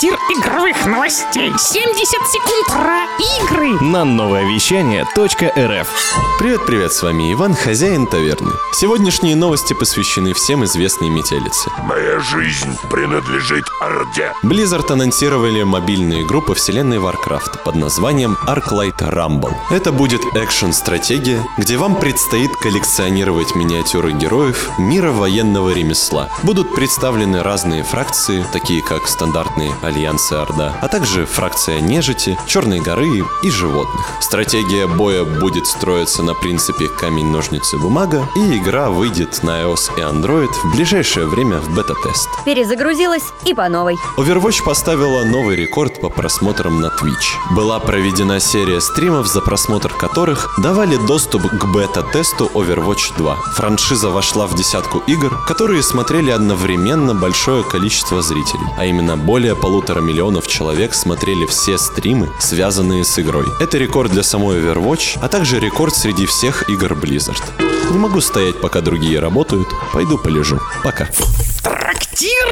Трактир игровых новостей. 70 секунд про игры. На новое вещание .рф Привет-привет, с вами Иван, хозяин таверны. Сегодняшние новости посвящены всем известной метелице. Моя жизнь принадлежит Орде. Blizzard анонсировали мобильную игру по вселенной Warcraft под названием Arclight Rumble. Это будет экшен-стратегия, где вам предстоит коллекционировать миниатюры героев мира военного ремесла. Будут представлены разные фракции, такие как стандартные альянсы Орда, а также фракция нежити, Черной горы и животных. Стратегия боя будет строиться на принципе камень-ножницы-бумага, и игра выйдет на iOS и Android в ближайшее время в бета-тест. Перезагрузилась и по новой. Overwatch поставила новый рекорд по просмотрам на Twitch. Была проведена серия стримов, за просмотр которых давали доступ к бета-тесту Overwatch 2. Франшиза вошла в десятку игр, которые смотрели одновременно большое количество зрителей, а именно более полутора миллионов человек смотрели все стримы, связанные с игрой. Это рекорд для самой Overwatch, а также рекорд среди всех игр Blizzard. Не могу стоять, пока другие работают, пойду полежу. Пока. Трактир